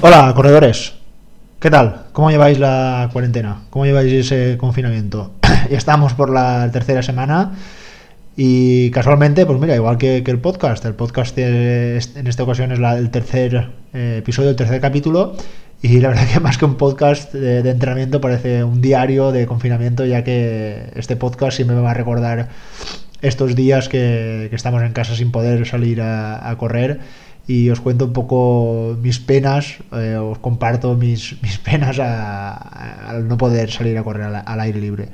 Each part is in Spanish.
Hola, corredores. ¿Qué tal? ¿Cómo lleváis la cuarentena? ¿Cómo lleváis ese confinamiento? estamos por la tercera semana y casualmente, pues mira, igual que, el podcast, el podcast en esta ocasión es el tercer eh, episodio, el tercer capítulo y la verdad que más que un podcast de, entrenamiento parece un diario de confinamiento ya que este podcast siempre me va a recordar estos días que, estamos en casa sin poder salir a correr y os cuento un poco mis penas, eh, os comparto mis, mis penas al no poder salir a correr al, aire libre.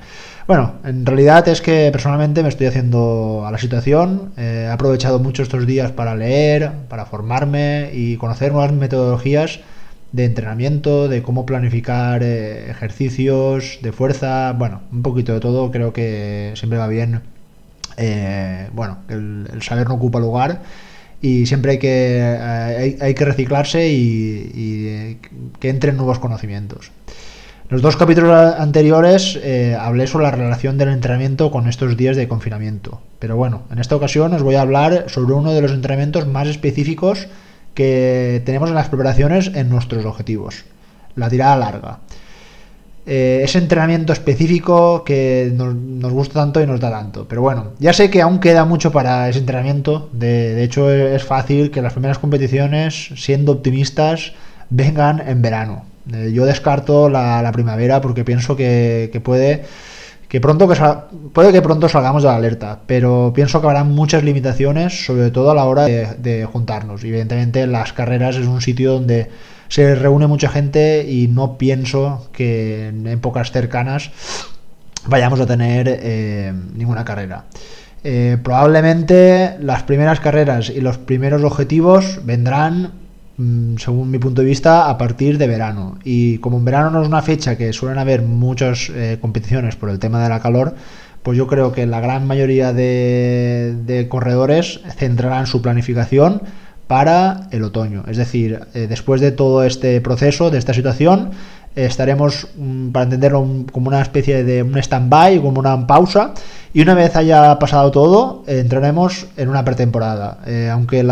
Bueno, en realidad es que personalmente me estoy haciendo a la situación, eh, he aprovechado mucho estos días para leer, para formarme y conocer nuevas metodologías de entrenamiento, de cómo planificar eh, ejercicios de fuerza, bueno, un poquito de todo, creo que siempre va bien, bueno, el, el saber no ocupa lugar y siempre hay que, eh, hay, que reciclarse y, eh, que entren nuevos conocimientos. En los dos capítulos anteriores eh, hablé sobre la relación del entrenamiento con estos días de confinamiento, pero bueno, en esta ocasión os voy a hablar sobre uno de los entrenamientos más específicos que tenemos en las preparaciones en nuestros objetivos, la tirada larga. Eh, ese entrenamiento específico que nos, gusta tanto y nos da tanto. Pero bueno, ya sé que aún queda mucho para ese entrenamiento. De, hecho, es fácil que las primeras competiciones, siendo optimistas, vengan en verano. Eh, yo descarto la, primavera porque pienso que, puede que pronto que puede que pronto salgamos de la alerta, pero pienso que habrá muchas limitaciones, sobre todo a la hora de, de juntarnos. Evidentemente las carreras es un sitio donde se reúne mucha gente y no pienso que en épocas cercanas vayamos a tener eh, ninguna carrera. Eh, probablemente las primeras carreras y los primeros objetivos vendrán, mm, según mi punto de vista, a partir de verano. Y como en verano no es una fecha que suelen haber muchas eh, competiciones por el tema de la calor, pues yo creo que la gran mayoría de, de corredores centrarán su planificación para el otoño. Es decir, eh, después de todo este proceso, de esta situación, estaremos, mm, para entenderlo, como una especie de un stand-by, como una pausa, y una vez haya pasado todo, entraremos en una pretemporada. Eh, aunque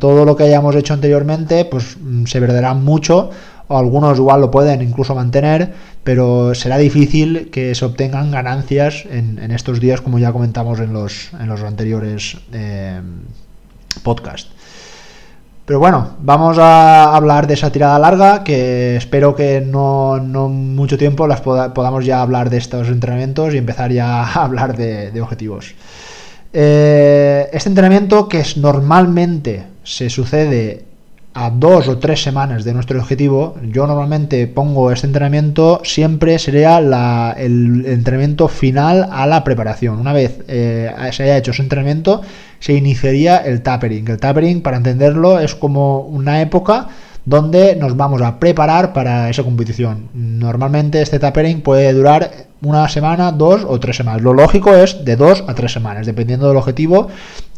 todo lo que hayamos hecho anteriormente, pues mm, se perderá mucho, o algunos igual lo pueden incluso mantener, pero será difícil que se obtengan ganancias en, estos días, como ya comentamos en los, en los anteriores eh, podcasts. Pero bueno, vamos a hablar de esa tirada larga, que espero que no, no mucho tiempo las podamos ya hablar de estos entrenamientos y empezar ya a hablar de, objetivos. Eh, este entrenamiento que es, normalmente se sucede a dos o tres semanas de nuestro objetivo, yo normalmente pongo este entrenamiento, siempre sería el entrenamiento final a la preparación. Una vez eh, se haya hecho ese entrenamiento, se iniciaría el tapering. El tapering, para entenderlo, es como una época donde nos vamos a preparar para esa competición. Normalmente este tapering puede durar una semana, dos o tres semanas. Lo lógico es de dos a tres semanas, dependiendo del objetivo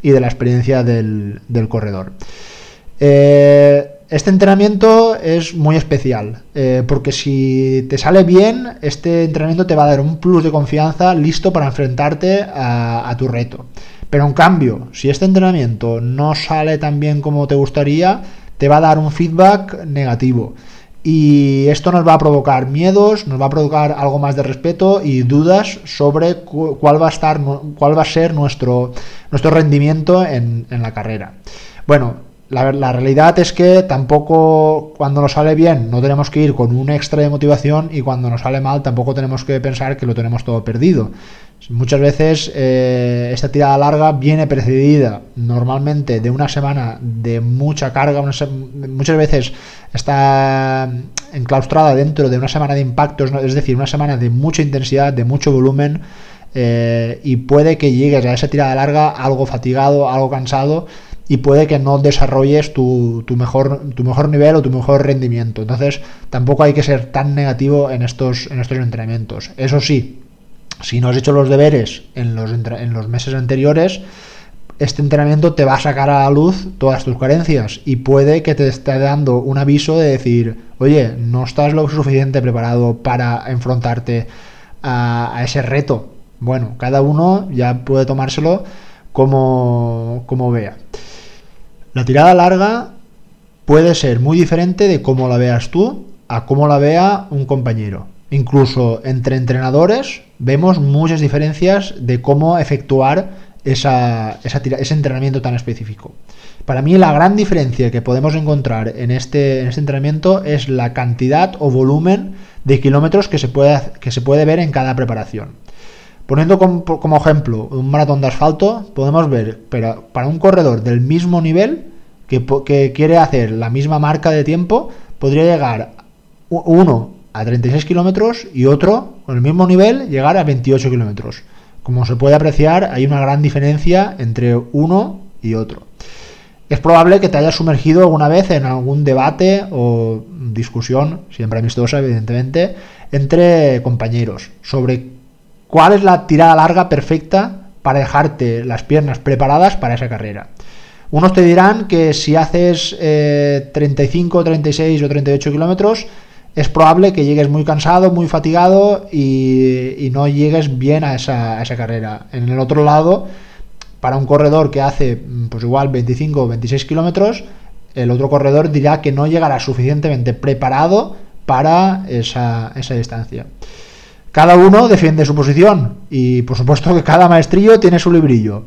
y de la experiencia del, del corredor. Eh, este entrenamiento es muy especial, eh, porque si te sale bien, este entrenamiento te va a dar un plus de confianza listo para enfrentarte a, tu reto. Pero en cambio, si este entrenamiento no sale tan bien como te gustaría, te va a dar un feedback negativo. Y esto nos va a provocar miedos, nos va a provocar algo más de respeto y dudas sobre cuál va a estar, cuál va a ser nuestro, nuestro rendimiento en, en la carrera. Bueno, la, realidad es que tampoco cuando nos sale bien no tenemos que ir con un extra de motivación y cuando nos sale mal tampoco tenemos que pensar que lo tenemos todo perdido. Muchas veces eh, esta tirada larga viene precedida normalmente de una semana de mucha carga, muchas veces está enclaustrada dentro de una semana de impactos, es decir, una semana de mucha intensidad, de mucho volumen. Eh, y puede que llegues a esa tirada larga algo fatigado, algo cansado y puede que no desarrolles tu, mejor, tu mejor nivel o tu mejor rendimiento. Entonces tampoco hay que ser tan negativo en estos, en estos entrenamientos. Eso sí, si no has hecho los deberes en los, en los meses anteriores, este entrenamiento te va a sacar a la luz todas tus carencias y puede que te esté dando un aviso de decir, oye, no estás lo suficiente preparado para enfrentarte a, a ese reto. Bueno, cada uno ya puede tomárselo como, como vea. La tirada larga puede ser muy diferente de cómo la veas tú a cómo la vea un compañero. Incluso entre entrenadores vemos muchas diferencias de cómo efectuar esa, ese entrenamiento tan específico. Para mí la gran diferencia que podemos encontrar en este, este entrenamiento es la cantidad o volumen de kilómetros que se que se puede ver en cada preparación. Poniendo como, ejemplo un maratón de asfalto, podemos ver pero para un corredor del mismo nivel que, que quiere hacer la misma marca de tiempo, podría llegar uno a 36 kilómetros y otro con el mismo nivel llegar a 28 kilómetros. Como se puede apreciar, hay una gran diferencia entre uno y otro. Es probable que te hayas sumergido alguna vez en algún debate o discusión, siempre amistosa evidentemente, entre compañeros sobre cuál es la tirada larga perfecta para dejarte las piernas preparadas para esa carrera. Unos te dirán que si haces 35, eh, 36 o 38 kilómetros, es probable que llegues muy cansado, muy fatigado y, no llegues bien a esa, carrera. En el otro lado, para un corredor que hace mm, pues igual 25 o 26 kilómetros, el otro corredor dirá que no llegará suficientemente preparado para esa distancia. Cada uno defiende su posición y por supuesto que cada maestrillo tiene su librillo.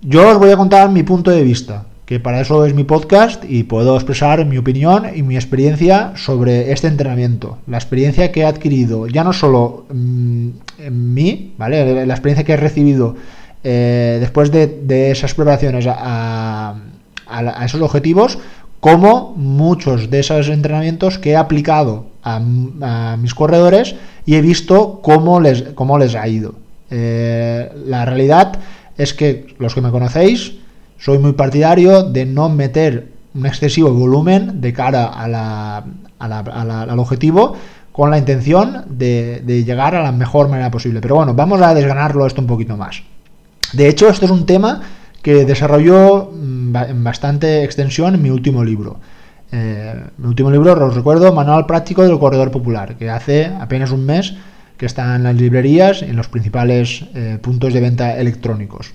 Yo os voy a contar mi punto de vista que para eso es mi podcast y puedo expresar mi opinión y mi experiencia sobre este entrenamiento. La experiencia que he adquirido, ya no solo mm, en mí, ¿vale? La experiencia que he recibido eh, después de, esas preparaciones a, esos objetivos, como muchos de esos entrenamientos que he aplicado a, mis corredores y he visto cómo les, cómo les ha ido. Eh, la realidad es que los que me conocéis, soy muy partidario de no meter un excesivo volumen de cara al objetivo con la intención de, llegar a la mejor manera posible. Pero bueno, vamos a desganarlo esto un poquito más. De hecho, este es un tema que desarrolló mm, en bastante extensión en mi último libro. Eh, mi último libro, os recuerdo, Manual Práctico del Corredor Popular, que hace apenas un mes que está en las librerías y en los principales eh, puntos de venta electrónicos.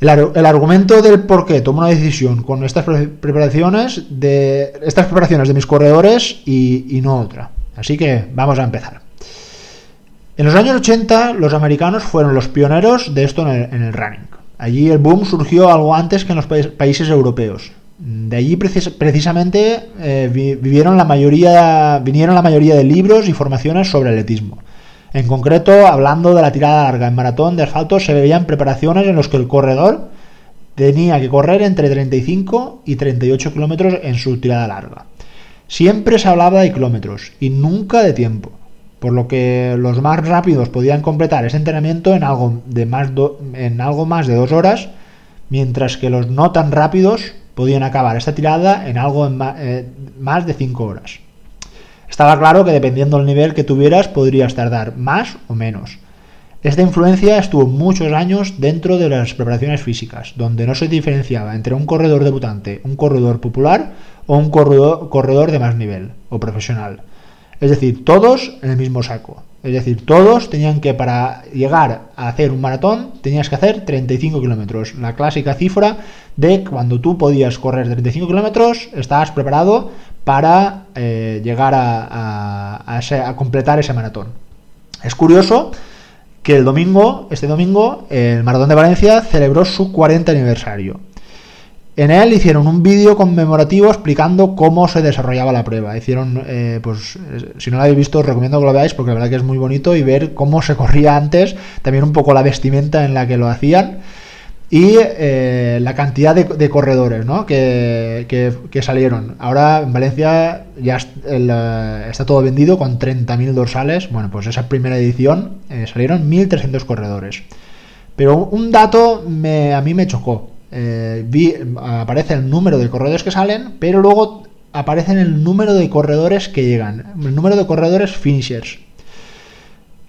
El, argumento del por qué tomo una decisión con estas preparaciones de estas preparaciones de mis corredores y, no otra. Así que vamos a empezar. En los años 80 los americanos fueron los pioneros de esto en el, running. Allí el boom surgió algo antes que en los países europeos. De allí precisamente eh, vivieron la mayoría, vinieron la mayoría de libros y formaciones sobre atletismo. En concreto, hablando de la tirada larga en maratón de asfalto, se veían preparaciones en las que el corredor tenía que correr entre 35 y 38 kilómetros en su tirada larga. Siempre se hablaba de kilómetros y nunca de tiempo, por lo que los más rápidos podían completar ese entrenamiento en algo, de más, en algo más de dos horas, mientras que los no tan rápidos podían acabar esta tirada en algo eh, más de 5 horas. Estaba claro que dependiendo del nivel que tuvieras podrías tardar más o menos. Esta influencia estuvo muchos años dentro de las preparaciones físicas, donde no se diferenciaba entre un corredor debutante, un corredor popular o un corredor, de más nivel o profesional. Es decir, todos en el mismo saco. Es decir, todos tenían que para llegar a hacer un maratón tenías que hacer 35 kilómetros. La clásica cifra de cuando tú podías correr 35 kilómetros, estabas preparado para eh, llegar a, completar ese maratón. Es curioso que el domingo, este domingo, el Maratón de Valencia celebró su 40 aniversario. En él hicieron un vídeo conmemorativo explicando cómo se desarrollaba la prueba. Hicieron, eh, pues, si no lo habéis visto, os recomiendo que lo veáis porque la verdad que es muy bonito y ver cómo se corría antes, también un poco la vestimenta en la que lo hacían y eh, la cantidad de, corredores ¿no? que, salieron. Ahora en Valencia ya eh, está todo vendido con 30.000 dorsales. Bueno, pues esa primera edición eh, salieron 1.300 corredores. Pero un dato a mí me chocó. Vi, aparece el número de corredores que salen, pero luego aparece el número de corredores que llegan. El número de corredores finishers.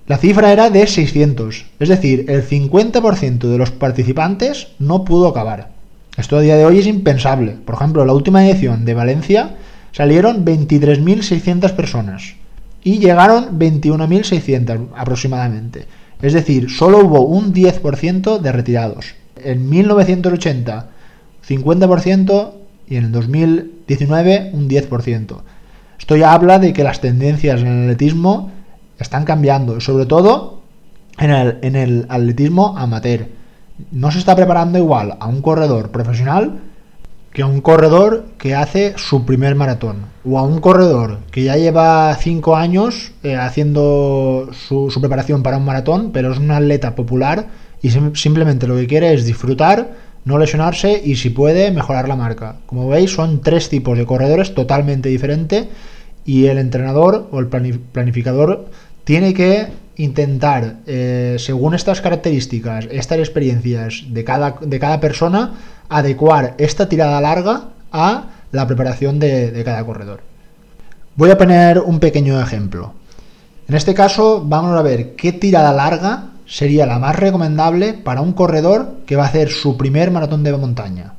La cifra era de 600, es decir, el 50% de los participantes no pudo acabar. Esto a día de hoy es impensable. Por ejemplo, la última edición de Valencia salieron 23.600 personas y llegaron 21.600 aproximadamente. Es decir, solo hubo un 10% de retirados. En 1980, 50% y en el 2019 un 10%. Esto ya habla de que las tendencias en el atletismo están cambiando, sobre todo en el, en el atletismo amateur. No se está preparando igual a un corredor profesional que a un corredor que hace su primer maratón o a un corredor que ya lleva 5 años eh, haciendo su, su, preparación para un maratón, pero es un atleta popular y sim simplemente lo que quiere es disfrutar, no lesionarse y si puede mejorar la marca. Como veis son tres tipos de corredores totalmente diferentes y el entrenador o el planificador tiene que intentar, eh, según estas características, estas experiencias de cada, de cada persona, adecuar esta tirada larga a la preparación de cada corredor. Voy a poner un pequeño ejemplo. En este caso vamos a ver qué tirada larga sería la más recomendable para un corredor que va a hacer su primer maratón de montaña.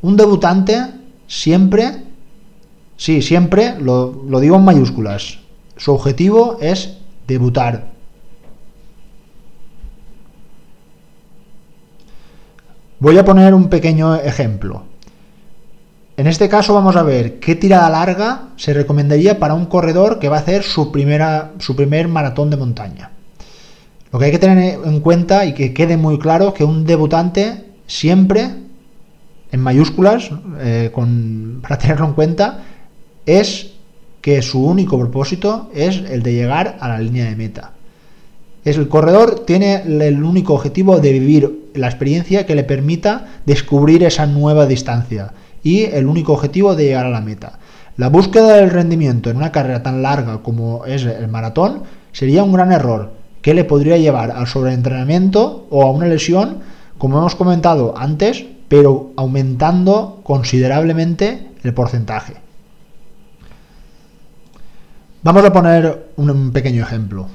Un debutante siempre, sí, siempre, lo, lo digo en mayúsculas, su objetivo es debutar. Voy a poner un pequeño ejemplo. En este caso vamos a ver qué tirada larga se recomendaría para un corredor que va a hacer su, primera, su primer maratón de montaña. Lo que hay que tener en cuenta y que quede muy claro que un debutante siempre, en mayúsculas, eh, para tenerlo en cuenta, es que su único propósito es el de llegar a la línea de meta. Es el corredor tiene el único objetivo de vivir la experiencia que le permita descubrir esa nueva distancia y el único objetivo de llegar a la meta. La búsqueda del rendimiento en una carrera tan larga como es el maratón sería un gran error que le podría llevar al sobreentrenamiento o a una lesión, como hemos comentado antes, pero aumentando considerablemente el porcentaje. Vamos a poner un pequeño ejemplo.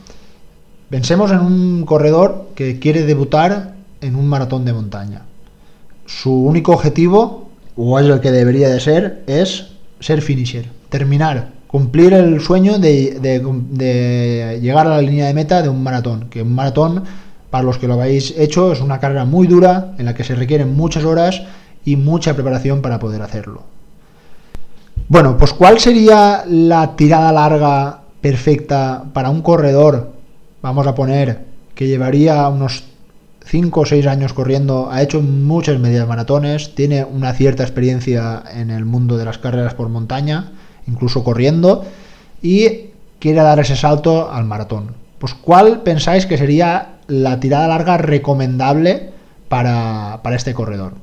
Pensemos en un corredor que quiere debutar en un maratón de montaña. Su único objetivo, o es el que debería de ser, es ser finisher, terminar, cumplir el sueño de, llegar a la línea de meta de un maratón. Que un maratón, para los que lo habéis hecho, es una carrera muy dura en la que se requieren muchas horas y mucha preparación para poder hacerlo. Bueno, pues ¿cuál sería la tirada larga perfecta para un corredor? Vamos a poner que llevaría unos 5 o 6 años corriendo, ha hecho muchas medias maratones, tiene una cierta experiencia en el mundo de las carreras por montaña, incluso corriendo, y quiere dar ese salto al maratón. Pues ¿cuál pensáis que sería la tirada larga recomendable para, para este corredor?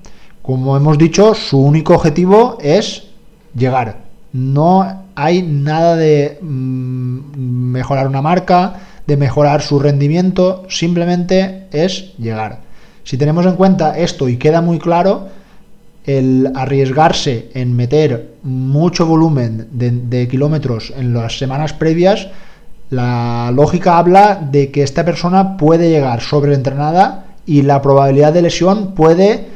Como hemos dicho, su único objetivo es llegar. No hay nada de mm, mejorar una marca, de mejorar su rendimiento, simplemente es llegar. Si tenemos en cuenta esto y queda muy claro, el arriesgarse en meter mucho volumen de, kilómetros en las semanas previas, la lógica habla de que esta persona puede llegar sobreentrenada y la probabilidad de lesión puede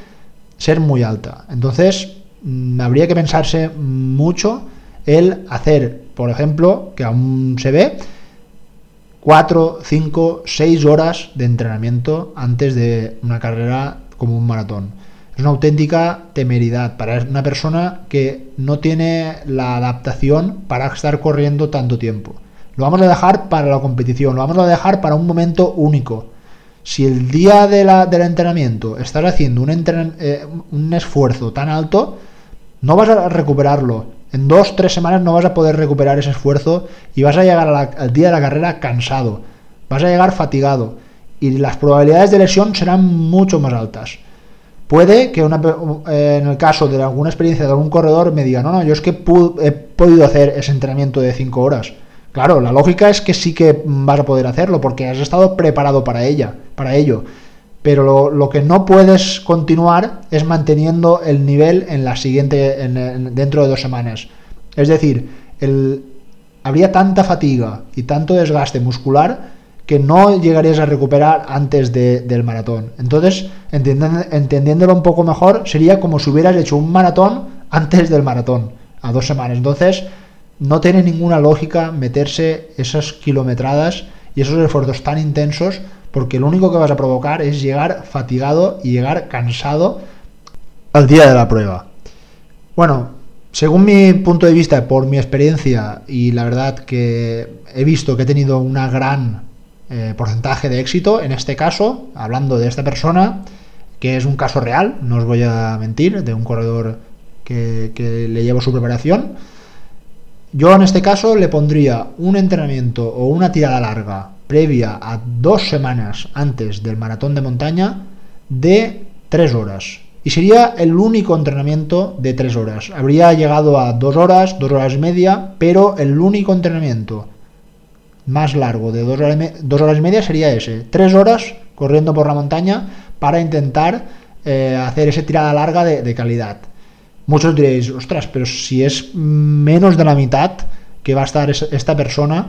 ser muy alta. Entonces, Mm, habría que pensarse mucho el hacer, por ejemplo, que aún se ve, 4, 5, 6 horas de entrenamiento antes de una carrera como un maratón. Es una auténtica temeridad para una persona que no tiene la adaptación para estar corriendo tanto tiempo. Lo vamos a dejar para la competición, lo vamos a dejar para un momento único. Si el día del entrenamiento estás haciendo un, eh, un esfuerzo tan alto, no vas a recuperarlo. En dos, tres semanas no vas a poder recuperar ese esfuerzo y vas a llegar al día de la carrera cansado. Vas a llegar fatigado y las probabilidades de lesión serán mucho más altas. Puede que eh, en el caso de alguna experiencia de algún corredor me diga, no, no, yo es que he podido hacer ese entrenamiento de 5 horas. Claro, la lógica es que sí que vas a poder hacerlo porque has estado preparado para ella, para ello pero lo, que no puedes continuar es manteniendo el nivel en la siguiente dentro de dos semanas. Es decir, el, habría tanta fatiga y tanto desgaste muscular que no llegarías a recuperar antes del maratón. Entonces, entendiéndolo un poco mejor, sería como si hubieras hecho un maratón antes del maratón, a dos semanas. Entonces, no tiene ninguna lógica meterse esas kilometradas y esos esfuerzos tan intensos porque lo único que vas a provocar es llegar fatigado y llegar cansado al día de la prueba. Bueno, según mi punto de vista, por mi experiencia, y la verdad que he visto que he tenido una gran eh, porcentaje de éxito, en este caso, hablando de esta persona, que es un caso real, no os voy a mentir, de un corredor que, que le llevo su preparación. Yo en este caso le pondría un entrenamiento o una tirada larga previa a dos semanas antes del maratón de montaña de tres horas. Y sería el único entrenamiento de tres horas. Habría llegado a dos horas, dos horas y media, pero el único entrenamiento más largo de dos horas, dos horas y media sería ese. Tres horas corriendo por la montaña para intentar eh, hacer esa tirada larga de, calidad. Muchos diréis, ostras, pero si es menos de la mitad que va a estar esta persona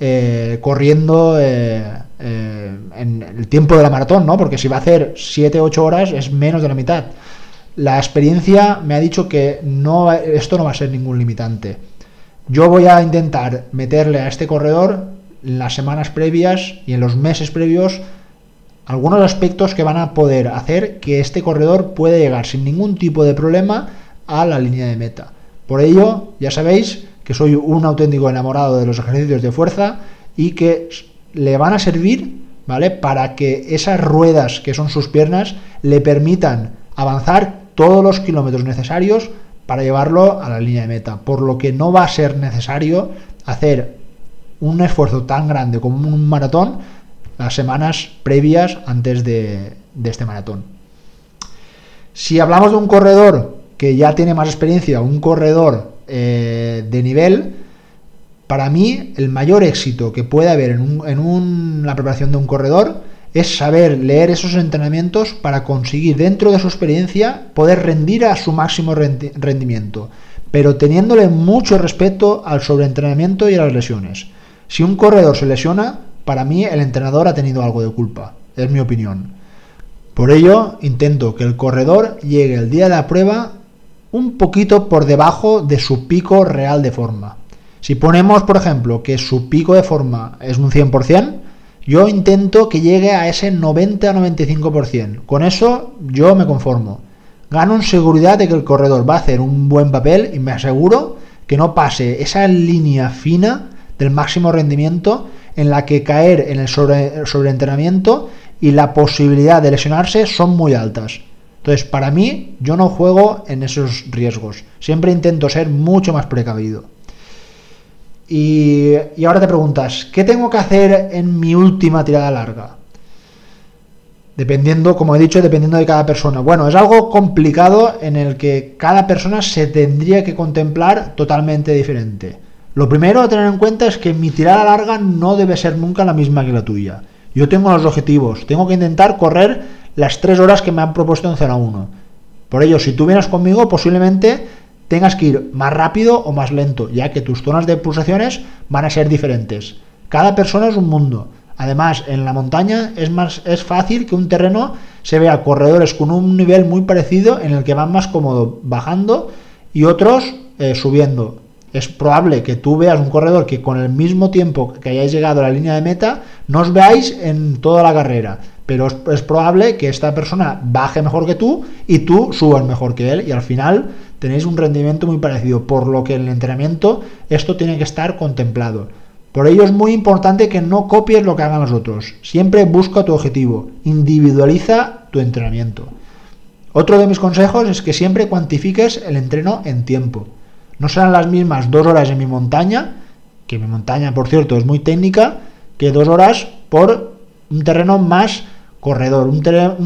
eh, corriendo eh, en el tiempo de la maratón, ¿no? Porque si va a hacer 7-8 horas es menos de la mitad. La experiencia me ha dicho que no, esto no va a ser ningún limitante. Yo voy a intentar meterle a este corredor las semanas previas y en los meses previos algunos aspectos que van a poder hacer que este corredor pueda llegar sin ningún tipo de problema a la línea de meta. Por ello, ya sabéis que soy un auténtico enamorado de los ejercicios de fuerza y que le van a servir, ¿vale? Para que esas ruedas que son sus piernas le permitan avanzar todos los kilómetros necesarios para llevarlo a la línea de meta. Por lo que no va a ser necesario hacer un esfuerzo tan grande como un maratón las semanas previas antes de, este maratón. Si hablamos de un corredor que ya tiene más experiencia, un corredor eh, de nivel, para mí el mayor éxito que puede haber en, la preparación de un corredor es saber leer esos entrenamientos para conseguir dentro de su experiencia poder rendir a su máximo rendimiento, pero teniéndole mucho respeto al sobreentrenamiento y a las lesiones. Si un corredor se lesiona, para mí el entrenador ha tenido algo de culpa, es mi opinión. Por ello, intento que el corredor llegue el día de la prueba un poquito por debajo de su pico real de forma. Si ponemos, por ejemplo, que su pico de forma es un 100%, yo intento que llegue a ese 90-95%. Con eso yo me conformo. Gano en seguridad de que el corredor va a hacer un buen papel y me aseguro que no pase esa línea fina del máximo rendimiento en la que caer en el sobre, sobreentrenamiento y la posibilidad de lesionarse son muy altas. Entonces, para mí, yo no juego en esos riesgos. Siempre intento ser mucho más precavido. Y, ahora te preguntas, ¿qué tengo que hacer en mi última tirada larga? Dependiendo, como he dicho, dependiendo de cada persona. Bueno, es algo complicado en el que cada persona se tendría que contemplar totalmente diferente. Lo primero a tener en cuenta es que mi tirada larga no debe ser nunca la misma que la tuya. Yo tengo los objetivos, tengo que intentar correr las tres horas que me han propuesto en zona 1. Por ello, si tú vienes conmigo, posiblemente tengas que ir más rápido o más lento, ya que tus zonas de pulsaciones van a ser diferentes. Cada persona es un mundo. Además, en la montaña es más es fácil que un terreno se vea corredores con un nivel muy parecido en el que van más cómodo bajando y otros eh, subiendo. Es probable que tú veas un corredor que con el mismo tiempo que hayáis llegado a la línea de meta no os veáis en toda la carrera pero es, probable que esta persona baje mejor que tú y tú subas mejor que él y al final tenéis un rendimiento muy parecido, por lo que en el entrenamiento esto tiene que estar contemplado. Por ello es muy importante que no copies lo que hagan los otros, siempre busca tu objetivo, individualiza tu entrenamiento. Otro de mis consejos es que siempre cuantifiques el entreno en tiempo. No serán las mismas dos horas en mi montaña, que mi montaña por cierto es muy técnica, que dos horas por un terreno más corredor, un,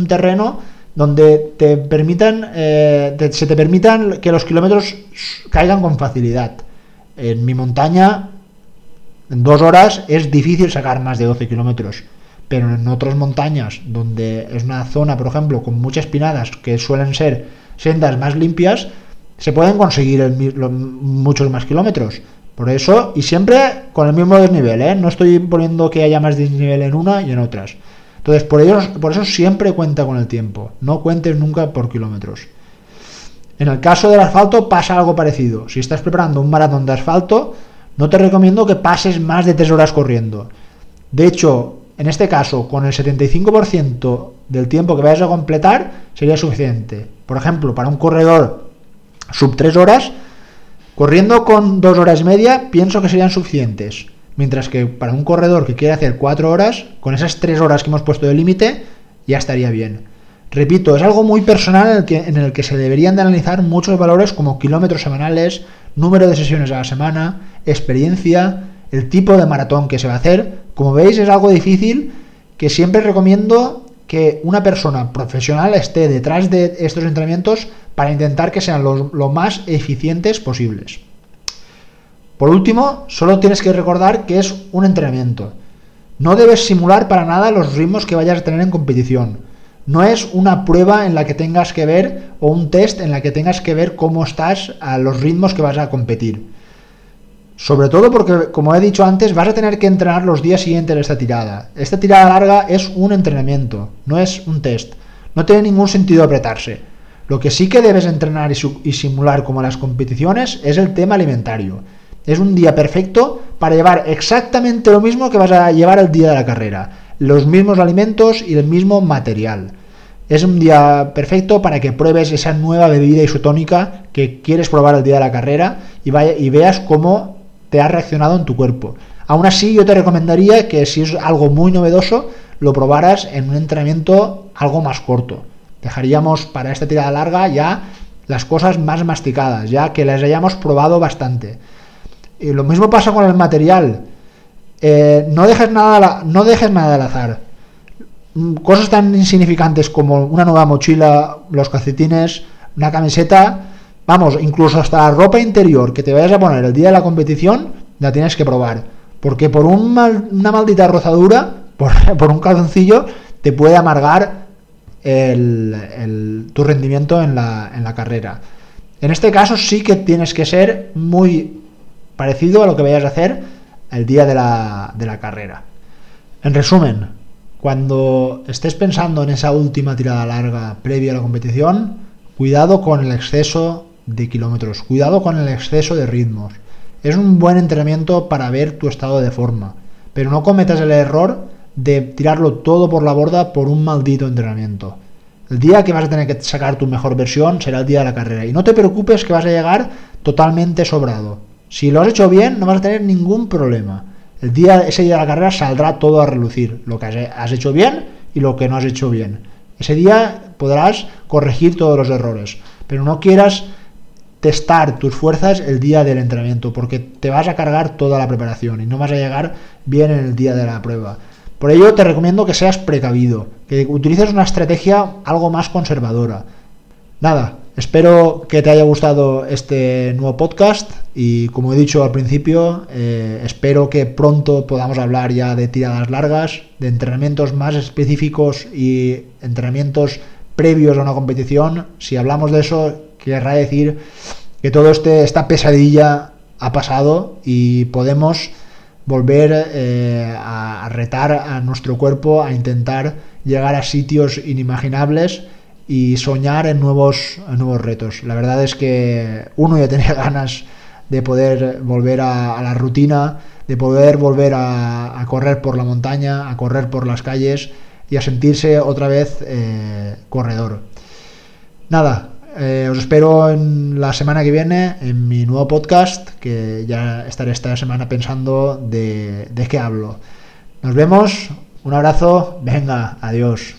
terreno donde te permitan, eh, se te permitan que los kilómetros caigan con facilidad. En mi montaña, en dos horas es difícil sacar más de 12 kilómetros, pero en otras montañas, donde es una zona, por ejemplo, con muchas pinadas, que suelen ser sendas más limpias, se pueden conseguir muchos más kilómetros. Por eso, y siempre con el mismo desnivel, ¿eh? no estoy poniendo que haya más desnivel en una y en otras. Entonces, por, ello, por eso siempre cuenta con el tiempo. No cuentes nunca por kilómetros. En el caso del asfalto pasa algo parecido. Si estás preparando un maratón de asfalto, no te recomiendo que pases más de 3 horas corriendo. De hecho, en este caso, con el 75% del tiempo que vayas a completar, sería suficiente. Por ejemplo, para un corredor Sub 3 horas, corriendo con 2 horas y media, pienso que serían suficientes. Mientras que para un corredor que quiere hacer 4 horas, con esas 3 horas que hemos puesto de límite, ya estaría bien. Repito, es algo muy personal en el, que, en el que se deberían de analizar muchos valores como kilómetros semanales, número de sesiones a la semana, experiencia, el tipo de maratón que se va a hacer. Como veis es algo difícil que siempre recomiendo que una persona profesional esté detrás de estos entrenamientos para intentar que sean lo más eficientes posibles. Por último, solo tienes que recordar que es un entrenamiento. No debes simular para nada los ritmos que vayas a tener en competición. No es una prueba en la que tengas que ver o un test en la que tengas que ver cómo estás a los ritmos que vas a competir. Sobre todo porque, como he dicho antes, vas a tener que entrenar los días siguientes de esta tirada. Esta tirada larga es un entrenamiento, no es un test. No tiene ningún sentido apretarse. Lo que sí que debes entrenar y, simular como las competiciones es el tema alimentario es un día perfecto para llevar exactamente lo mismo que vas a llevar el día de la carrera. Los mismos alimentos y el mismo material. Es un día perfecto para que pruebes esa nueva bebida isotónica que quieres probar el día de la carrera y, veas cómo te ha reaccionado en tu cuerpo. Aún así, yo te recomendaría que si es algo muy novedoso, lo probaras en un entrenamiento algo más corto. Dejaríamos para esta tirada larga ya las cosas más masticadas, ya que las hayamos probado bastante. Y lo mismo pasa con el material. Eh, no, dejes nada, no dejes nada al azar. Mm, cosas tan insignificantes como una nueva mochila, los calcetines, una camiseta, vamos, incluso hasta la ropa interior que te vayas a poner el día de la competición, la tienes que probar. Porque por un una maldita rozadura, por, un calzoncillo, te puede amargar tu rendimiento en la, en la carrera. En este caso sí que tienes que ser muy parecido a lo que vayas a hacer el día de la, de la carrera. En resumen, cuando estés pensando en esa última tirada larga previa a la competición, cuidado con el exceso de kilómetros, cuidado con el exceso de ritmos. Es un buen entrenamiento para ver tu estado de forma, pero no cometas el error de tirarlo todo por la borda por un maldito entrenamiento. El día que vas a tener que sacar tu mejor versión será el día de la carrera y no te preocupes que vas a llegar totalmente sobrado. Si lo has hecho bien, no vas a tener ningún problema. El día, ese día de la carrera saldrá todo a relucir, lo que has hecho bien y lo que no has hecho bien. Ese día podrás corregir todos los errores, pero no quieras testar tus fuerzas el día del entrenamiento, porque te vas a cargar toda la preparación y no vas a llegar bien en el día de la prueba. Por ello te recomiendo que seas precavido, que utilices una estrategia algo más conservadora. Nada, Espero que te haya gustado este nuevo podcast y como he dicho al principio, eh, espero que pronto podamos hablar ya de tiradas largas, de entrenamientos más específicos y entrenamientos previos a una competición. Si hablamos de eso, querrá decir que todo este, esta pesadilla ha pasado y podemos volver eh, a retar a nuestro cuerpo a intentar llegar a sitios inimaginables y soñar en nuevos, nuevos retos. La verdad es que uno ya tenía ganas de poder volver a, la rutina, de poder volver a, correr por la montaña, a correr por las calles y a sentirse otra vez eh, corredor. Nada, eh, os espero en la semana que viene en mi nuevo podcast, que ya estaré esta semana pensando de, de qué hablo. Nos vemos, un abrazo, venga, adiós.